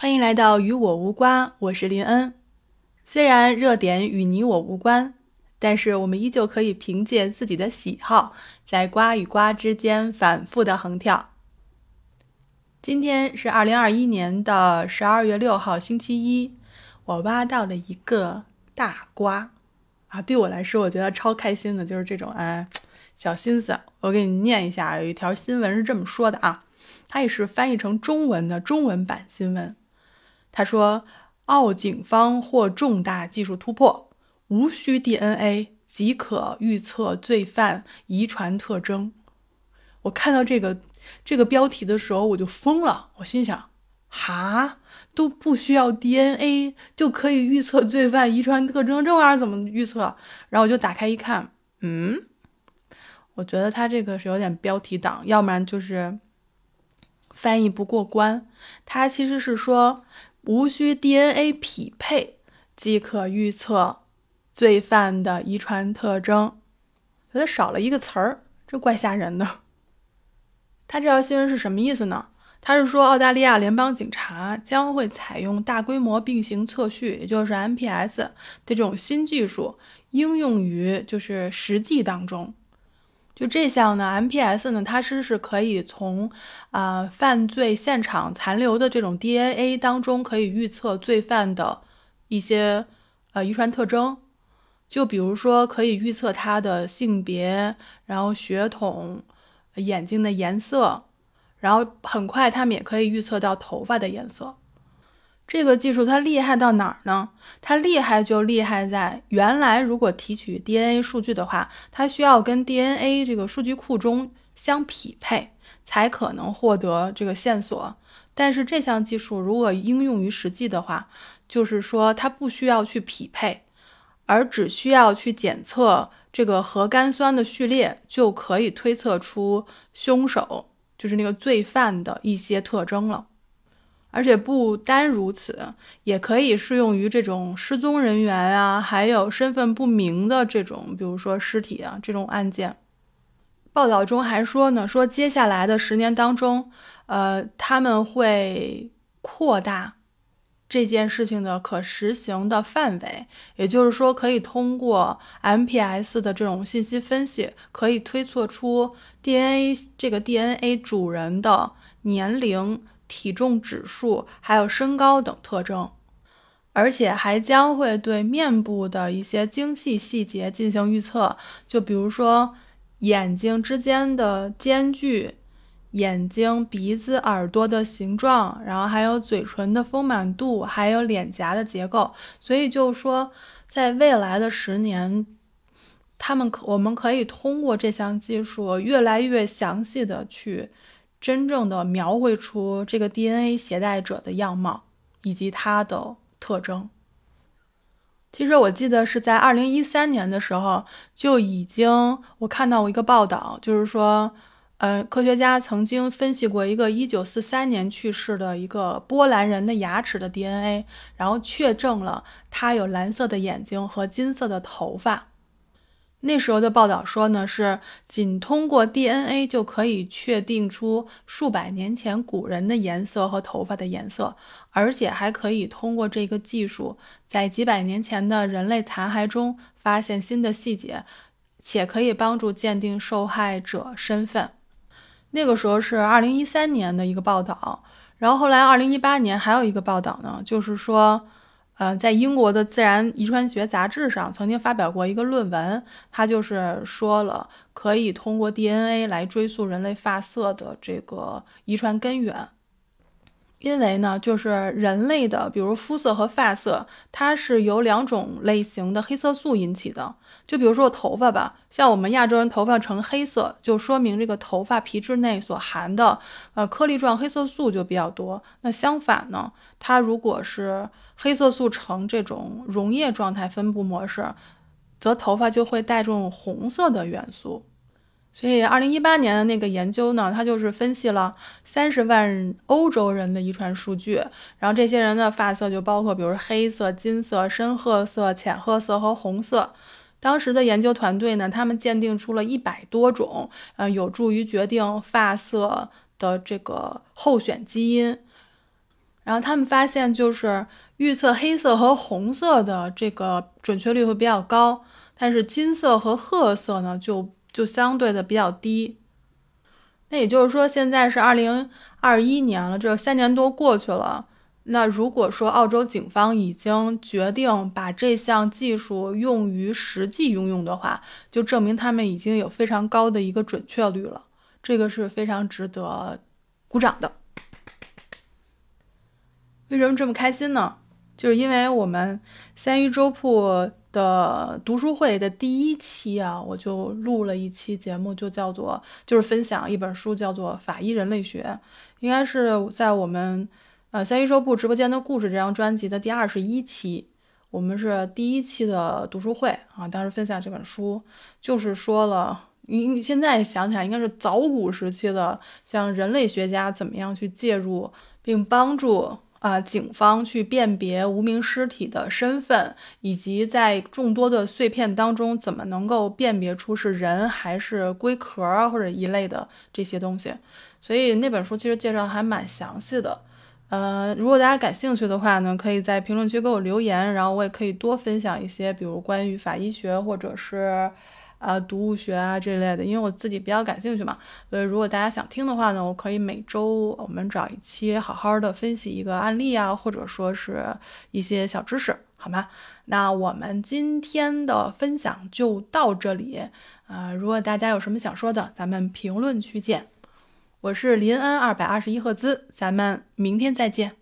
欢迎来到与我无关，我是林恩。虽然热点与你我无关，但是我们依旧可以凭借自己的喜好，在瓜与瓜之间反复的横跳。今天是二零二一年的十二月六号，星期一。我挖到了一个大瓜啊！对我来说，我觉得超开心的，就是这种哎小心思。我给你念一下，有一条新闻是这么说的啊，它也是翻译成中文的中文版新闻。他说，澳警方获重大技术突破，无需 DNA 即可预测罪犯遗传特征。我看到这个这个标题的时候，我就疯了。我心想，哈，都不需要 DNA 就可以预测罪犯遗传特征，这玩意儿怎么预测？然后我就打开一看，嗯，我觉得他这个是有点标题党，要不然就是翻译不过关。他其实是说。无需 DNA 匹配即可预测罪犯的遗传特征，觉得少了一个词儿，这怪吓人的。他这条新闻是什么意思呢？他是说澳大利亚联邦警察将会采用大规模并行测序，也就是 MPS 的这种新技术，应用于就是实际当中。就这项呢，MPS 呢，它是是可以从啊犯罪现场残留的这种 DNA 当中，可以预测罪犯的一些呃遗传特征。就比如说，可以预测他的性别，然后血统、眼睛的颜色，然后很快他们也可以预测到头发的颜色。这个技术它厉害到哪儿呢？它厉害就厉害在，原来如果提取 DNA 数据的话，它需要跟 DNA 这个数据库中相匹配，才可能获得这个线索。但是这项技术如果应用于实际的话，就是说它不需要去匹配，而只需要去检测这个核苷酸的序列，就可以推测出凶手，就是那个罪犯的一些特征了。而且不单如此，也可以适用于这种失踪人员啊，还有身份不明的这种，比如说尸体啊这种案件。报道中还说呢，说接下来的十年当中，呃，他们会扩大这件事情的可实行的范围，也就是说，可以通过 MPS 的这种信息分析，可以推测出 DNA 这个 DNA 主人的年龄。体重指数还有身高等特征，而且还将会对面部的一些精细细节进行预测，就比如说眼睛之间的间距、眼睛、鼻子、耳朵的形状，然后还有嘴唇的丰满度，还有脸颊的结构。所以就是说，在未来的十年，他们可我们可以通过这项技术，越来越详细的去。真正的描绘出这个 DNA 携带者的样貌以及它的特征。其实我记得是在二零一三年的时候就已经，我看到过一个报道，就是说，呃，科学家曾经分析过一个一九四三年去世的一个波兰人的牙齿的 DNA，然后确证了他有蓝色的眼睛和金色的头发。那时候的报道说呢，是仅通过 DNA 就可以确定出数百年前古人的颜色和头发的颜色，而且还可以通过这个技术，在几百年前的人类残骸中发现新的细节，且可以帮助鉴定受害者身份。那个时候是二零一三年的一个报道，然后后来二零一八年还有一个报道呢，就是说。嗯，在英国的《自然遗传学杂志》上曾经发表过一个论文，它就是说了可以通过 DNA 来追溯人类发色的这个遗传根源。因为呢，就是人类的，比如肤色和发色，它是由两种类型的黑色素引起的。就比如说头发吧，像我们亚洲人头发呈黑色，就说明这个头发皮质内所含的呃颗粒状黑色素就比较多。那相反呢，它如果是黑色素呈这种溶液状态分布模式，则头发就会带这种红色的元素。所以，二零一八年的那个研究呢，它就是分析了三十万欧洲人的遗传数据，然后这些人的发色就包括，比如黑色、金色、深褐色、浅褐色和红色。当时的研究团队呢，他们鉴定出了一百多种，呃，有助于决定发色的这个候选基因。然后他们发现就是预测黑色和红色的这个准确率会比较高，但是金色和褐色呢就就相对的比较低。那也就是说，现在是二零二一年了，这三年多过去了。那如果说澳洲警方已经决定把这项技术用于实际应用的话，就证明他们已经有非常高的一个准确率了，这个是非常值得鼓掌的。为什么这么开心呢？就是因为我们三一周铺的读书会的第一期啊，我就录了一期节目，就叫做就是分享一本书，叫做《法医人类学》，应该是在我们。呃，三一说部直播间的故事这张专辑的第二十一期，我们是第一期的读书会啊。当时分享这本书，就是说了，你现在想起来应该是早古时期的，像人类学家怎么样去介入，并帮助啊警方去辨别无名尸体的身份，以及在众多的碎片当中怎么能够辨别出是人还是龟壳或者一类的这些东西。所以那本书其实介绍还蛮详细的。呃，如果大家感兴趣的话呢，可以在评论区给我留言，然后我也可以多分享一些，比如关于法医学或者是呃读物学啊这类的，因为我自己比较感兴趣嘛。所以如果大家想听的话呢，我可以每周我们找一期好好的分析一个案例啊，或者说是一些小知识，好吗？那我们今天的分享就到这里啊，如果大家有什么想说的，咱们评论区见。我是林恩二百二十一赫兹，咱们明天再见。